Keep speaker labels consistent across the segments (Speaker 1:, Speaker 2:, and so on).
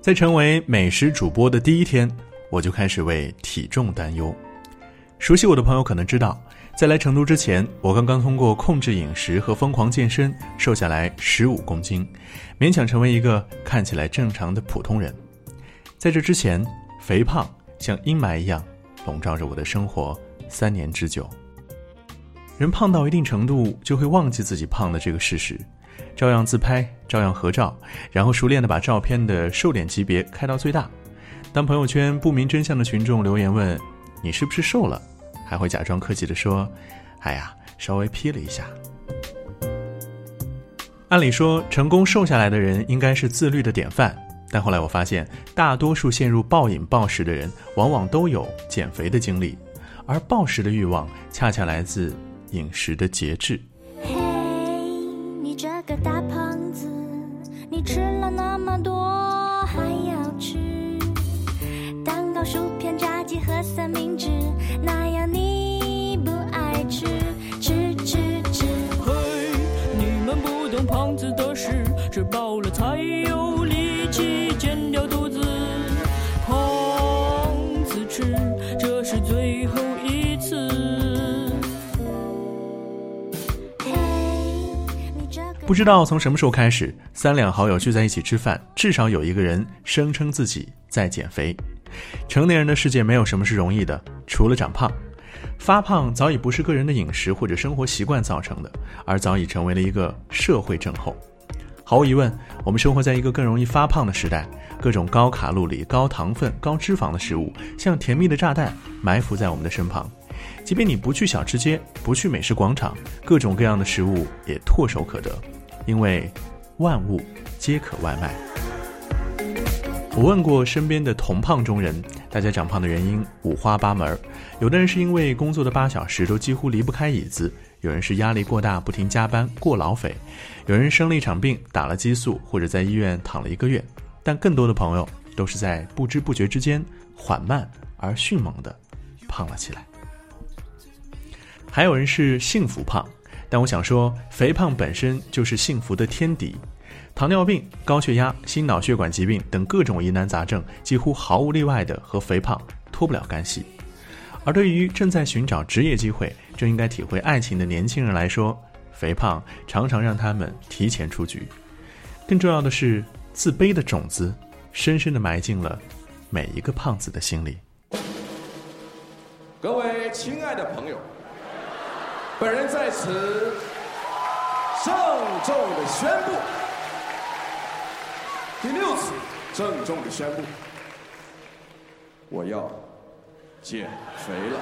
Speaker 1: 在成为美食主播的第一天，我就开始为体重担忧。熟悉我的朋友可能知道，在来成都之前，我刚刚通过控制饮食和疯狂健身瘦下来十五公斤，勉强成为一个看起来正常的普通人。在这之前，肥胖像阴霾一样笼罩着我的生活三年之久。人胖到一定程度，就会忘记自己胖的这个事实。照样自拍，照样合照，然后熟练的把照片的瘦脸级别开到最大。当朋友圈不明真相的群众留言问你是不是瘦了，还会假装客气的说：“哎呀，稍微 P 了一下。”按理说，成功瘦下来的人应该是自律的典范，但后来我发现，大多数陷入暴饮暴食的人，往往都有减肥的经历，而暴食的欲望恰恰来自饮食的节制。
Speaker 2: 个大胖子，你吃了那么多还要吃蛋糕、薯片、炸鸡和三明治，那样你不爱吃？吃吃吃！
Speaker 3: 嘿，你们不懂胖子的事，吃饱了才有力气减掉
Speaker 1: 不知道从什么时候开始，三两好友聚在一起吃饭，至少有一个人声称自己在减肥。成年人的世界没有什么是容易的，除了长胖。发胖早已不是个人的饮食或者生活习惯造成的，而早已成为了一个社会症候。毫无疑问，我们生活在一个更容易发胖的时代，各种高卡路里、高糖分、高脂肪的食物像甜蜜的炸弹埋伏在我们的身旁。即便你不去小吃街，不去美食广场，各种各样的食物也唾手可得。因为万物皆可外卖。我问过身边的同胖中人，大家长胖的原因五花八门。有的人是因为工作的八小时都几乎离不开椅子，有人是压力过大不停加班过劳肥，有人生了一场病打了激素或者在医院躺了一个月。但更多的朋友都是在不知不觉之间缓慢而迅猛的胖了起来。还有人是幸福胖。但我想说，肥胖本身就是幸福的天敌，糖尿病、高血压、心脑血管疾病等各种疑难杂症，几乎毫无例外的和肥胖脱不了干系。而对于正在寻找职业机会、正应该体会爱情的年轻人来说，肥胖常常让他们提前出局。更重要的是，自卑的种子深深的埋进了每一个胖子的心里。
Speaker 4: 各位亲爱的朋友。本人在此郑重的宣布，第六次郑重的宣布，我要减肥了。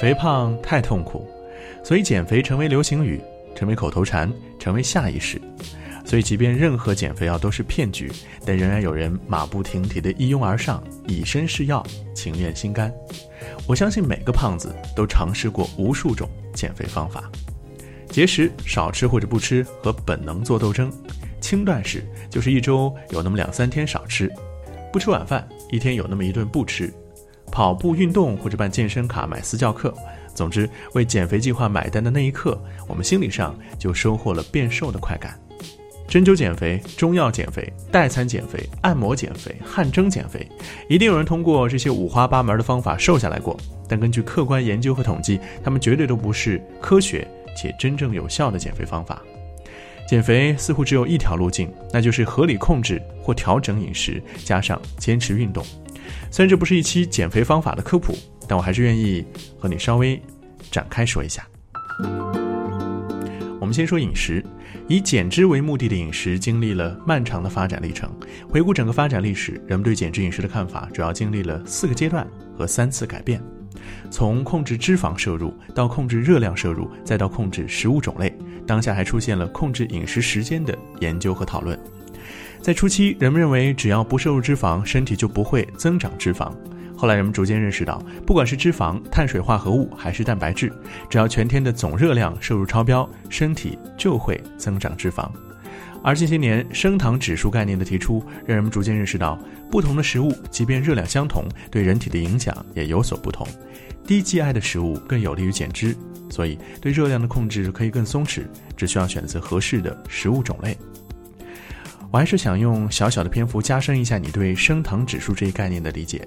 Speaker 1: 肥胖太痛苦，所以减肥成为流行语，成为口头禅，成为下意识。所以，即便任何减肥药都是骗局，但仍然有人马不停蹄地一拥而上，以身试药，情愿心甘。我相信每个胖子都尝试过无数种减肥方法：节食、少吃或者不吃和本能做斗争；轻断食就是一周有那么两三天少吃，不吃晚饭，一天有那么一顿不吃；跑步运动或者办健身卡、买私教课。总之，为减肥计划买单的那一刻，我们心理上就收获了变瘦的快感。针灸减肥、中药减肥、代餐减肥、按摩减肥、汗蒸减肥，一定有人通过这些五花八门的方法瘦下来过。但根据客观研究和统计，他们绝对都不是科学且真正有效的减肥方法。减肥似乎只有一条路径，那就是合理控制或调整饮食，加上坚持运动。虽然这不是一期减肥方法的科普，但我还是愿意和你稍微展开说一下。我们先说饮食。以减脂为目的的饮食经历了漫长的发展历程。回顾整个发展历史，人们对减脂饮食的看法主要经历了四个阶段和三次改变：从控制脂肪摄入到控制热量摄入，再到控制食物种类。当下还出现了控制饮食时间的研究和讨论。在初期，人们认为只要不摄入脂肪，身体就不会增长脂肪。后来人们逐渐认识到，不管是脂肪、碳水化合物还是蛋白质，只要全天的总热量摄入超标，身体就会增长脂肪。而近些年升糖指数概念的提出，让人们逐渐认识到，不同的食物即便热量相同，对人体的影响也有所不同。低 GI 的食物更有利于减脂，所以对热量的控制可以更松弛，只需要选择合适的食物种类。我还是想用小小的篇幅加深一下你对升糖指数这一概念的理解。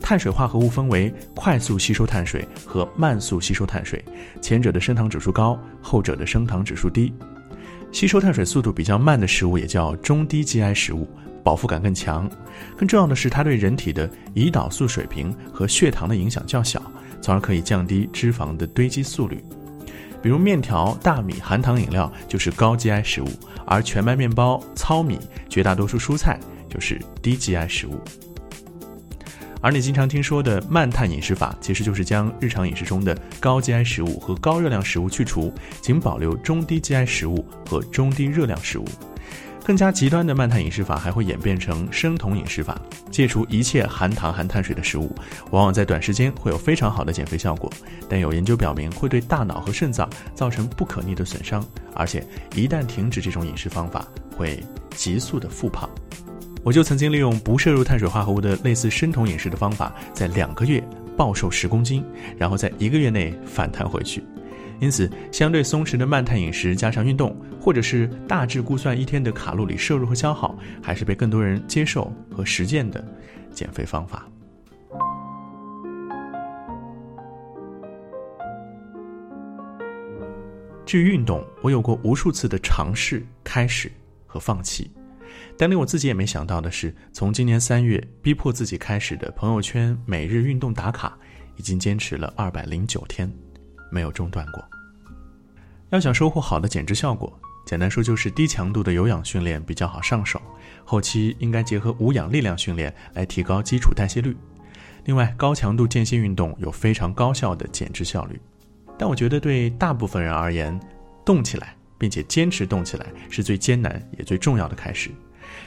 Speaker 1: 碳水化合物分为快速吸收碳水和慢速吸收碳水，前者的升糖指数高，后者的升糖指数低。吸收碳水速度比较慢的食物也叫中低 GI 食物，饱腹感更强。更重要的是，它对人体的胰岛素水平和血糖的影响较小，从而可以降低脂肪的堆积速率。比如面条、大米、含糖饮料就是高 GI 食物，而全麦面包、糙米、绝大多数蔬菜就是低 GI 食物。而你经常听说的慢碳饮食法，其实就是将日常饮食中的高 GI 食物和高热量食物去除，仅保留中低 GI 食物和中低热量食物。更加极端的慢碳饮食法还会演变成生酮饮食法，戒除一切含糖含碳水的食物，往往在短时间会有非常好的减肥效果。但有研究表明，会对大脑和肾脏造成不可逆的损伤，而且一旦停止这种饮食方法，会急速的复胖。我就曾经利用不摄入碳水化合物的类似生酮饮食的方法，在两个月暴瘦十公斤，然后在一个月内反弹回去。因此，相对松弛的慢碳饮食加上运动，或者是大致估算一天的卡路里摄入和消耗，还是被更多人接受和实践的减肥方法。至于运动，我有过无数次的尝试、开始和放弃。但令我自己也没想到的是，从今年三月逼迫自己开始的朋友圈每日运动打卡，已经坚持了二百零九天，没有中断过。要想收获好的减脂效果，简单说就是低强度的有氧训练比较好上手，后期应该结合无氧力量训练来提高基础代谢率。另外，高强度间歇运动有非常高效的减脂效率。但我觉得对大部分人而言，动起来并且坚持动起来是最艰难也最重要的开始。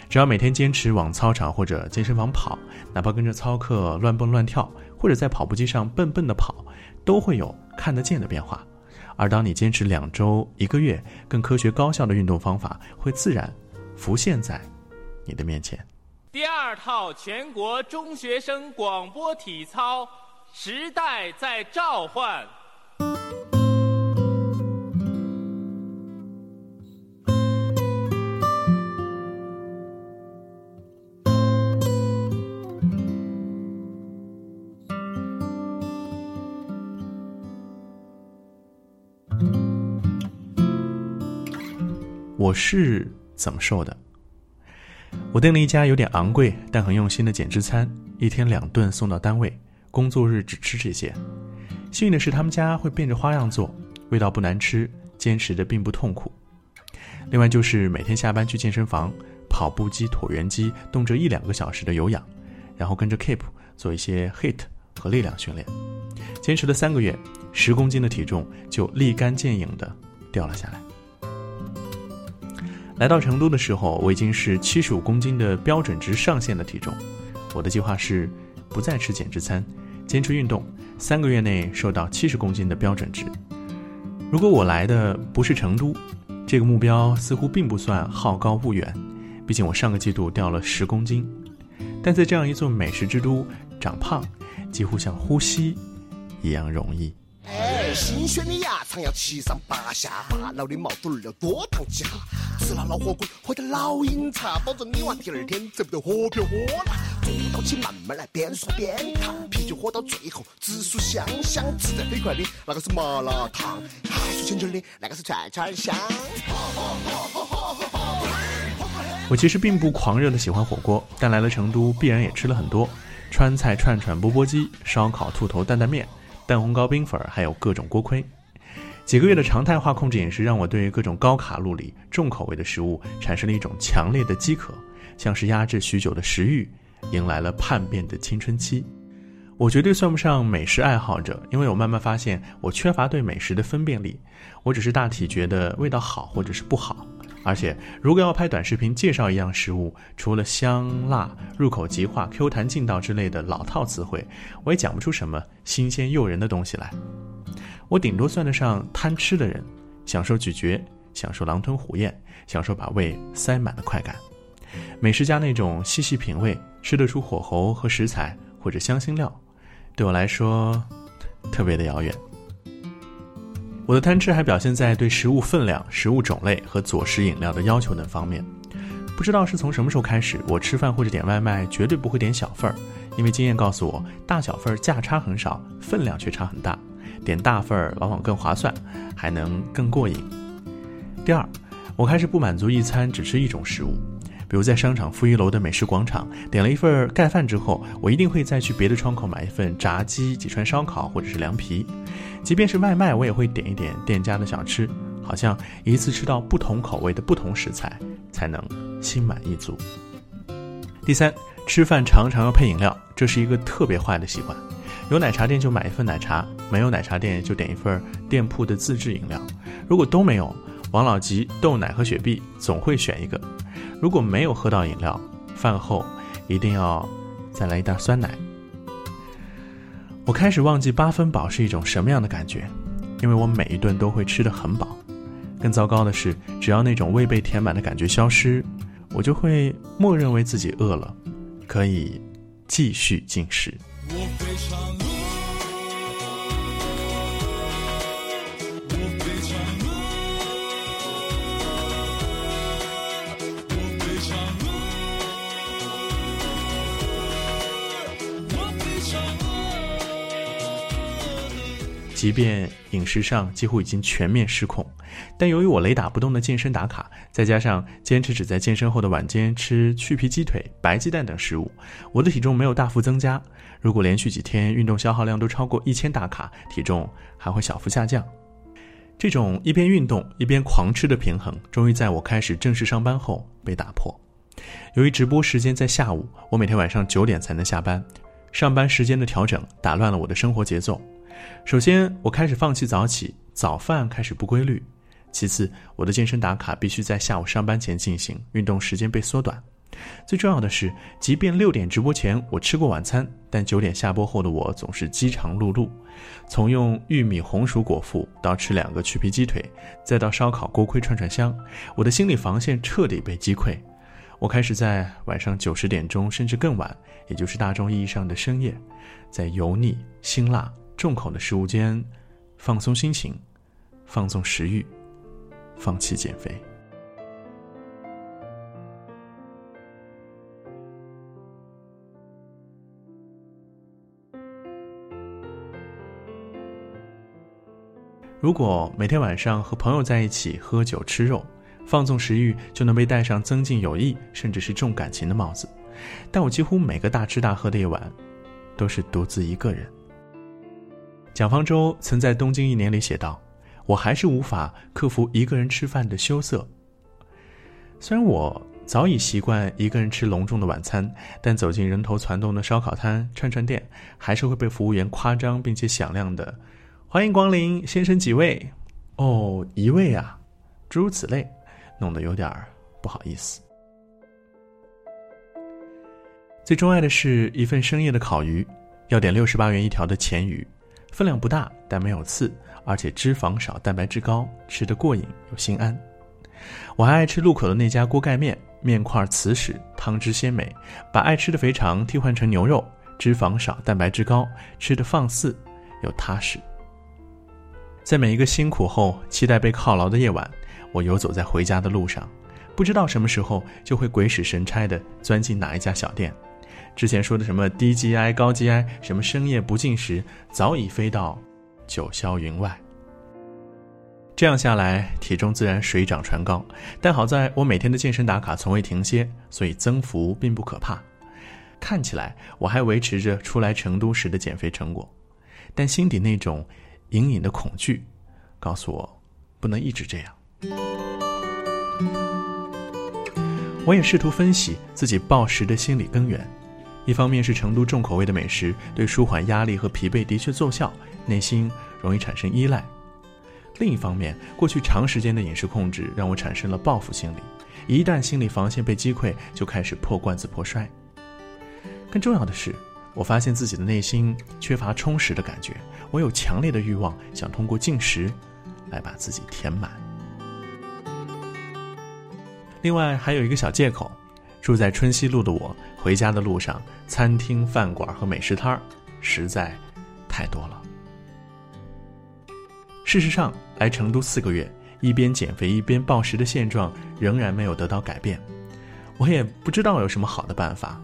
Speaker 1: 只要每天坚持往操场或者健身房跑，哪怕跟着操课乱蹦乱跳，或者在跑步机上笨笨的跑，都会有看得见的变化。而当你坚持两周、一个月，更科学高效的运动方法会自然浮现在你的面前。
Speaker 5: 第二套全国中学生广播体操，时代在召唤。
Speaker 1: 我是怎么瘦的？我订了一家有点昂贵但很用心的减脂餐，一天两顿送到单位，工作日只吃这些。幸运的是，他们家会变着花样做，味道不难吃，坚持的并不痛苦。另外就是每天下班去健身房，跑步机、椭圆机，动辄一两个小时的有氧，然后跟着 Keep 做一些 HIT 和力量训练。坚持了三个月，十公斤的体重就立竿见影的掉了下来。来到成都的时候，我已经是七十五公斤的标准值上限的体重。我的计划是不再吃减脂餐，坚持运动，三个月内瘦到七十公斤的标准值。如果我来的不是成都，这个目标似乎并不算好高骛远。毕竟我上个季度掉了十公斤，但在这样一座美食之都，长胖几乎像呼吸一样容易。新鲜的鸭肠要七上八下，大脑的毛肚儿要多烫几下。吃了老火锅，喝点老饮茶，保证你娃第二天走不得活泼火辣。坐到起慢慢来，边说边烫，啤酒喝到最后紫薯香香。吃得飞快的那个是麻辣烫，还说清清的那个是串串香。我其实并不狂热的喜欢火锅，但来了成都必然也吃了很多川菜串串钵钵鸡、烧烤兔头担担面。蛋烘糕、冰粉，还有各种锅盔。几个月的常态化控制饮食，让我对于各种高卡路里、重口味的食物产生了一种强烈的饥渴，像是压制许久的食欲，迎来了叛变的青春期。我绝对算不上美食爱好者，因为我慢慢发现，我缺乏对美食的分辨力。我只是大体觉得味道好或者是不好。而且，如果要拍短视频介绍一样食物，除了香辣、入口即化、Q 弹劲道之类的老套词汇，我也讲不出什么新鲜诱人的东西来。我顶多算得上贪吃的人，享受咀嚼，享受狼吞虎咽，享受把胃塞满的快感。美食家那种细细品味、吃得出火候和食材或者香辛料，对我来说特别的遥远。我的贪吃还表现在对食物分量、食物种类和佐食饮料的要求等方面。不知道是从什么时候开始，我吃饭或者点外卖绝对不会点小份儿，因为经验告诉我，大小份儿价差很少，分量却差很大。点大份儿往往更划算，还能更过瘾。第二，我开始不满足一餐只吃一种食物。比如在商场负一楼的美食广场，点了一份盖饭之后，我一定会再去别的窗口买一份炸鸡、几串烧烤或者是凉皮。即便是外卖，我也会点一点店家的小吃，好像一次吃到不同口味的不同食材，才能心满意足。第三，吃饭常常要配饮料，这是一个特别坏的习惯。有奶茶店就买一份奶茶，没有奶茶店就点一份店铺的自制饮料。如果都没有，王老吉、豆奶和雪碧总会选一个。如果没有喝到饮料，饭后一定要再来一袋酸奶。我开始忘记八分饱是一种什么样的感觉，因为我每一顿都会吃得很饱。更糟糕的是，只要那种未被填满的感觉消失，我就会默认为自己饿了，可以继续进食。我非常即便饮食上几乎已经全面失控，但由于我雷打不动的健身打卡，再加上坚持只在健身后的晚间吃去皮鸡腿、白鸡蛋等食物，我的体重没有大幅增加。如果连续几天运动消耗量都超过一千大卡，体重还会小幅下降。这种一边运动一边狂吃的平衡，终于在我开始正式上班后被打破。由于直播时间在下午，我每天晚上九点才能下班，上班时间的调整打乱了我的生活节奏。首先，我开始放弃早起，早饭开始不规律。其次，我的健身打卡必须在下午上班前进行，运动时间被缩短。最重要的是，即便六点直播前我吃过晚餐，但九点下播后的我总是饥肠辘辘。从用玉米红薯果腹，到吃两个去皮鸡腿，再到烧烤锅盔串串香，我的心理防线彻底被击溃。我开始在晚上九十点钟甚至更晚，也就是大众意义上的深夜，在油腻、辛辣。重口的食物间，放松心情，放纵食欲，放弃减肥。如果每天晚上和朋友在一起喝酒吃肉，放纵食欲，就能被戴上增进友谊甚至是重感情的帽子。但我几乎每个大吃大喝的夜晚，都是独自一个人。蒋方舟曾在《东京一年》里写道：“我还是无法克服一个人吃饭的羞涩。虽然我早已习惯一个人吃隆重的晚餐，但走进人头攒动的烧烤摊、串串店，还是会被服务员夸张并且响亮的‘欢迎光临，先生几位？’哦，一位啊，诸如此类，弄得有点不好意思。最钟爱的是一份深夜的烤鱼，要点六十八元一条的钳鱼。”分量不大，但没有刺，而且脂肪少，蛋白质高，吃得过瘾又心安。我还爱吃路口的那家锅盖面，面块瓷实，汤汁鲜美，把爱吃的肥肠替换成牛肉，脂肪少，蛋白质高，吃得放肆又踏实。在每一个辛苦后期待被犒劳的夜晚，我游走在回家的路上，不知道什么时候就会鬼使神差地钻进哪一家小店。之前说的什么低 GI 高 GI，什么深夜不进食，早已飞到九霄云外。这样下来，体重自然水涨船高。但好在我每天的健身打卡从未停歇，所以增幅并不可怕。看起来我还维持着初来成都时的减肥成果，但心底那种隐隐的恐惧，告诉我不能一直这样。我也试图分析自己暴食的心理根源。一方面是成都重口味的美食对舒缓压力和疲惫的确奏效，内心容易产生依赖；另一方面，过去长时间的饮食控制让我产生了报复心理，一旦心理防线被击溃，就开始破罐子破摔。更重要的是，我发现自己的内心缺乏充实的感觉，我有强烈的欲望想通过进食来把自己填满。另外还有一个小借口，住在春熙路的我，回家的路上，餐厅、饭馆和美食摊儿实在太多了。事实上，来成都四个月，一边减肥一边暴食的现状仍然没有得到改变。我也不知道有什么好的办法，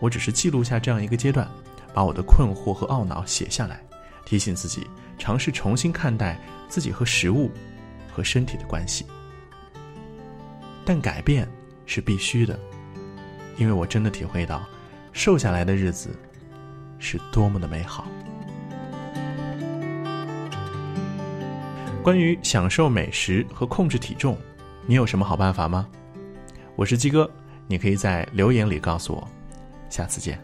Speaker 1: 我只是记录下这样一个阶段，把我的困惑和懊恼写下来，提醒自己尝试重新看待自己和食物和身体的关系。但改变是必须的，因为我真的体会到，瘦下来的日子是多么的美好。关于享受美食和控制体重，你有什么好办法吗？我是鸡哥，你可以在留言里告诉我。下次见。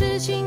Speaker 2: 事情。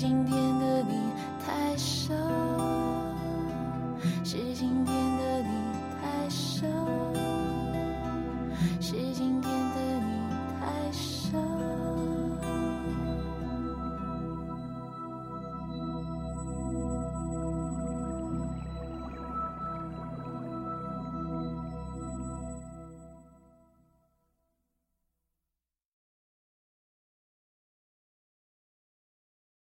Speaker 2: 是今